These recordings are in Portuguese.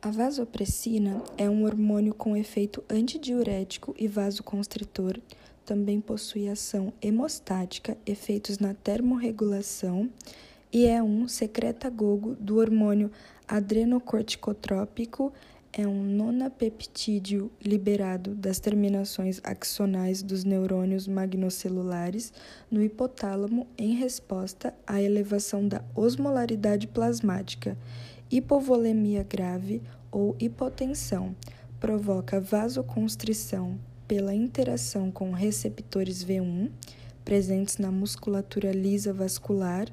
A vasopressina é um hormônio com efeito antidiurético e vasoconstritor. Também possui ação hemostática, efeitos na termorregulação e é um secretagogo do hormônio adrenocorticotrópico. É um nonapeptídeo liberado das terminações axonais dos neurônios magnocelulares no hipotálamo em resposta à elevação da osmolaridade plasmática hipovolemia grave ou hipotensão, provoca vasoconstrição pela interação com receptores V1 presentes na musculatura lisa vascular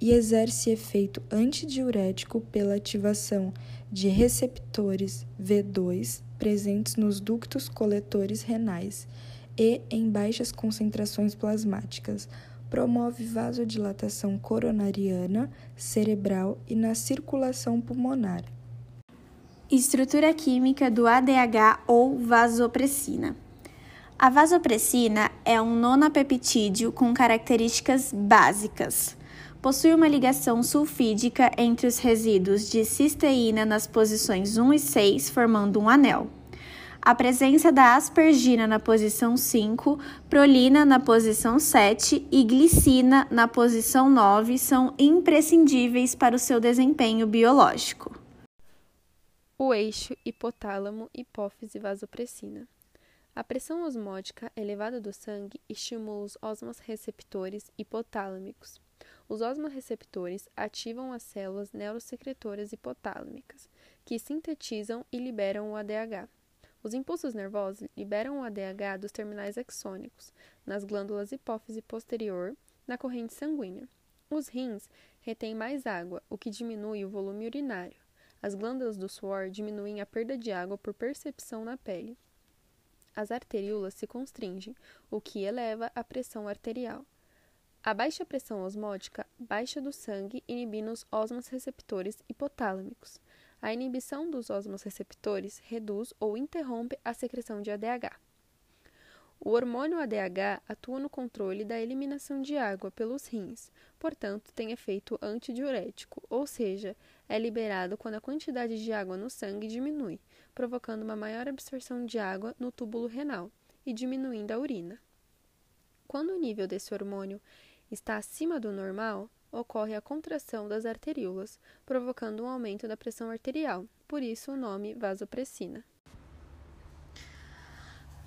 e exerce efeito antidiurético pela ativação de receptores V2 presentes nos ductos coletores renais e em baixas concentrações plasmáticas, promove vasodilatação coronariana, cerebral e na circulação pulmonar. Estrutura química do ADH ou vasopressina. A vasopressina é um nonapeptídeo com características básicas. Possui uma ligação sulfídica entre os resíduos de cisteína nas posições 1 e 6, formando um anel a presença da aspergina na posição 5, prolina na posição 7 e glicina na posição 9 são imprescindíveis para o seu desempenho biológico. O eixo hipotálamo-hipófise vasopressina. A pressão osmótica elevada do sangue estimula os osmoreceptores hipotálamicos. Os osmoreceptores ativam as células neurosecretoras hipotálmicas, que sintetizam e liberam o ADH. Os impulsos nervosos liberam o ADH dos terminais axônicos, nas glândulas hipófise posterior, na corrente sanguínea. Os rins retêm mais água, o que diminui o volume urinário. As glândulas do suor diminuem a perda de água por percepção na pele. As arteríolas se constringem, o que eleva a pressão arterial. A baixa pressão osmótica baixa do sangue, inibindo os osmos receptores hipotálamicos. A inibição dos osmoreceptores reduz ou interrompe a secreção de ADH. O hormônio ADH atua no controle da eliminação de água pelos rins, portanto, tem efeito antidiurético, ou seja, é liberado quando a quantidade de água no sangue diminui, provocando uma maior absorção de água no túbulo renal e diminuindo a urina. Quando o nível desse hormônio está acima do normal, ocorre a contração das arteríolas, provocando um aumento da pressão arterial, por isso o nome vasopressina.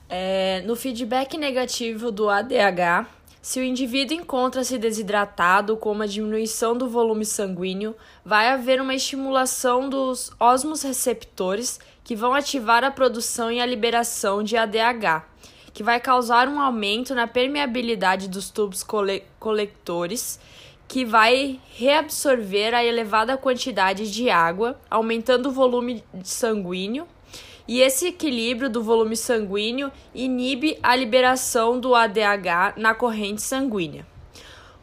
É, no feedback negativo do ADH, se o indivíduo encontra-se desidratado com uma diminuição do volume sanguíneo, vai haver uma estimulação dos osmos receptores que vão ativar a produção e a liberação de ADH, que vai causar um aumento na permeabilidade dos tubos cole coletores que vai reabsorver a elevada quantidade de água, aumentando o volume sanguíneo. E esse equilíbrio do volume sanguíneo inibe a liberação do ADH na corrente sanguínea.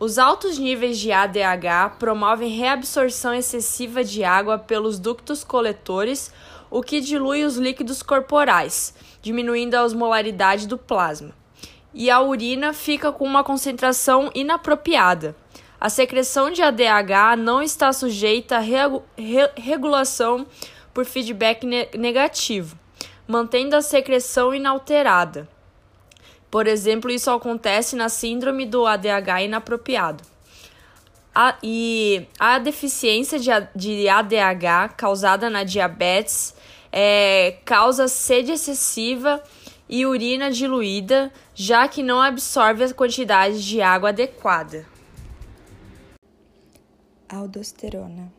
Os altos níveis de ADH promovem reabsorção excessiva de água pelos ductos coletores, o que dilui os líquidos corporais, diminuindo a osmolaridade do plasma. E a urina fica com uma concentração inapropriada, a secreção de ADH não está sujeita a regu re regulação por feedback ne negativo, mantendo a secreção inalterada. Por exemplo, isso acontece na síndrome do ADH inapropriado. A, e a deficiência de, de ADH causada na diabetes é, causa sede excessiva e urina diluída, já que não absorve a quantidade de água adequada. Aldosterona.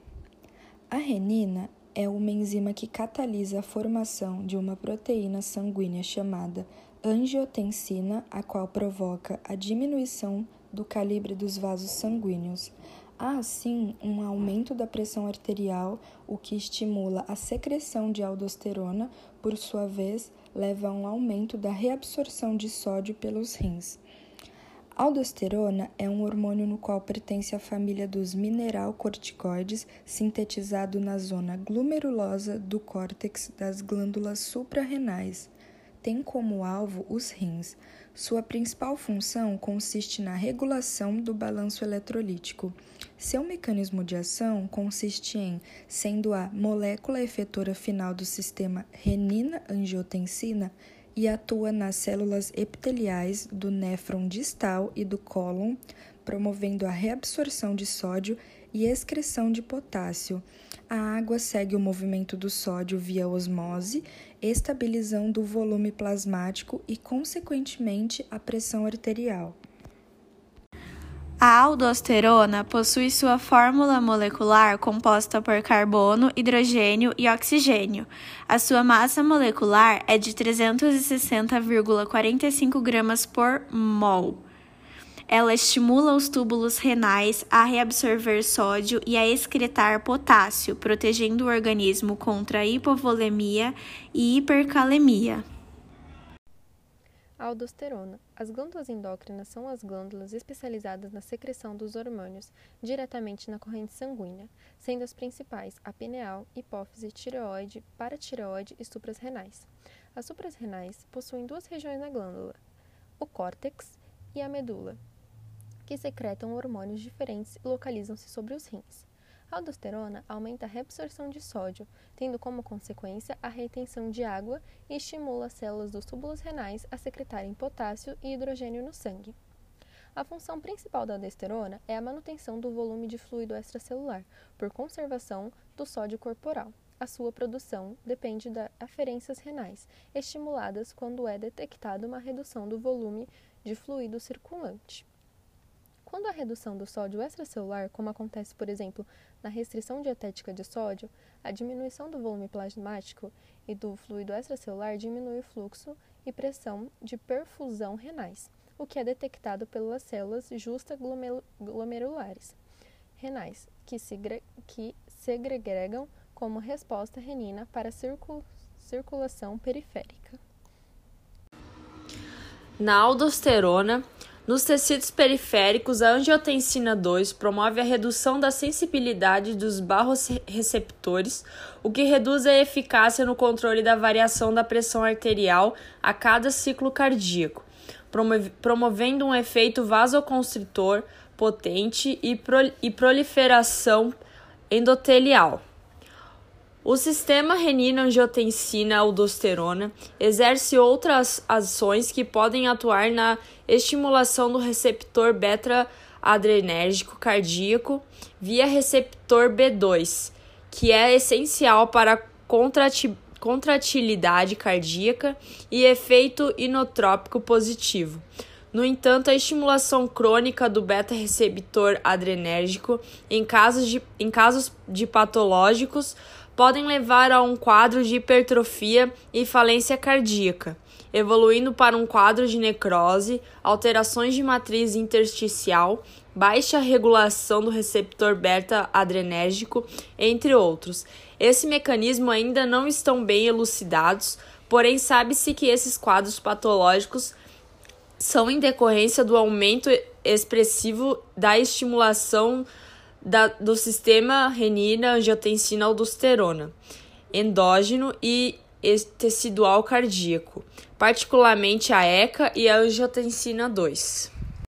A renina é uma enzima que catalisa a formação de uma proteína sanguínea chamada angiotensina, a qual provoca a diminuição do calibre dos vasos sanguíneos. Há assim um aumento da pressão arterial, o que estimula a secreção de aldosterona, por sua vez, leva a um aumento da reabsorção de sódio pelos rins. Aldosterona é um hormônio no qual pertence à família dos mineralcorticoides, sintetizado na zona glomerulosa do córtex das glândulas suprarrenais. tem como alvo os rins. Sua principal função consiste na regulação do balanço eletrolítico. Seu mecanismo de ação consiste em, sendo a molécula efetora final do sistema renina-angiotensina, e atua nas células epiteliais do néfron distal e do cólon, promovendo a reabsorção de sódio e excreção de potássio. A água segue o movimento do sódio via osmose, estabilizando o volume plasmático e, consequentemente, a pressão arterial. A aldosterona possui sua fórmula molecular composta por carbono, hidrogênio e oxigênio. A sua massa molecular é de 360,45 gramas por mol. Ela estimula os túbulos renais a reabsorver sódio e a excretar potássio, protegendo o organismo contra hipovolemia e hipercalemia. Aldosterona. As glândulas endócrinas são as glândulas especializadas na secreção dos hormônios diretamente na corrente sanguínea, sendo as principais a pineal, hipófise, tireoide, paratireoide e suprarrenais. As suprarrenais possuem duas regiões na glândula, o córtex e a medula, que secretam hormônios diferentes e localizam-se sobre os rins. Aldosterona aumenta a reabsorção de sódio, tendo como consequência a retenção de água e estimula as células dos túbulos renais a secretarem potássio e hidrogênio no sangue. A função principal da aldosterona é a manutenção do volume de fluido extracelular, por conservação do sódio corporal. A sua produção depende das aferências renais, estimuladas quando é detectada uma redução do volume de fluido circulante. Quando a redução do sódio extracelular, como acontece, por exemplo, na restrição dietética de sódio, a diminuição do volume plasmático e do fluido extracelular diminui o fluxo e pressão de perfusão renais, o que é detectado pelas células justaglomerulares renais, que, se, que segregam como resposta renina para a circul circulação periférica. Na aldosterona, nos tecidos periféricos, a angiotensina 2 promove a redução da sensibilidade dos barroreceptores, o que reduz a eficácia no controle da variação da pressão arterial a cada ciclo cardíaco, promovendo um efeito vasoconstritor potente e proliferação endotelial. O sistema renina-angiotensina-aldosterona exerce outras ações que podem atuar na estimulação do receptor beta-adrenérgico cardíaco via receptor B2, que é essencial para a contratilidade cardíaca e efeito inotrópico positivo. No entanto, a estimulação crônica do beta-receptor adrenérgico em casos de, em casos de patológicos podem levar a um quadro de hipertrofia e falência cardíaca, evoluindo para um quadro de necrose, alterações de matriz intersticial, baixa regulação do receptor beta-adrenérgico, entre outros. Esse mecanismo ainda não estão bem elucidados, porém sabe-se que esses quadros patológicos são em decorrência do aumento expressivo da estimulação da, do sistema renina, angiotensina, aldosterona, endógeno e tecidual cardíaco, particularmente a ECA e a angiotensina 2.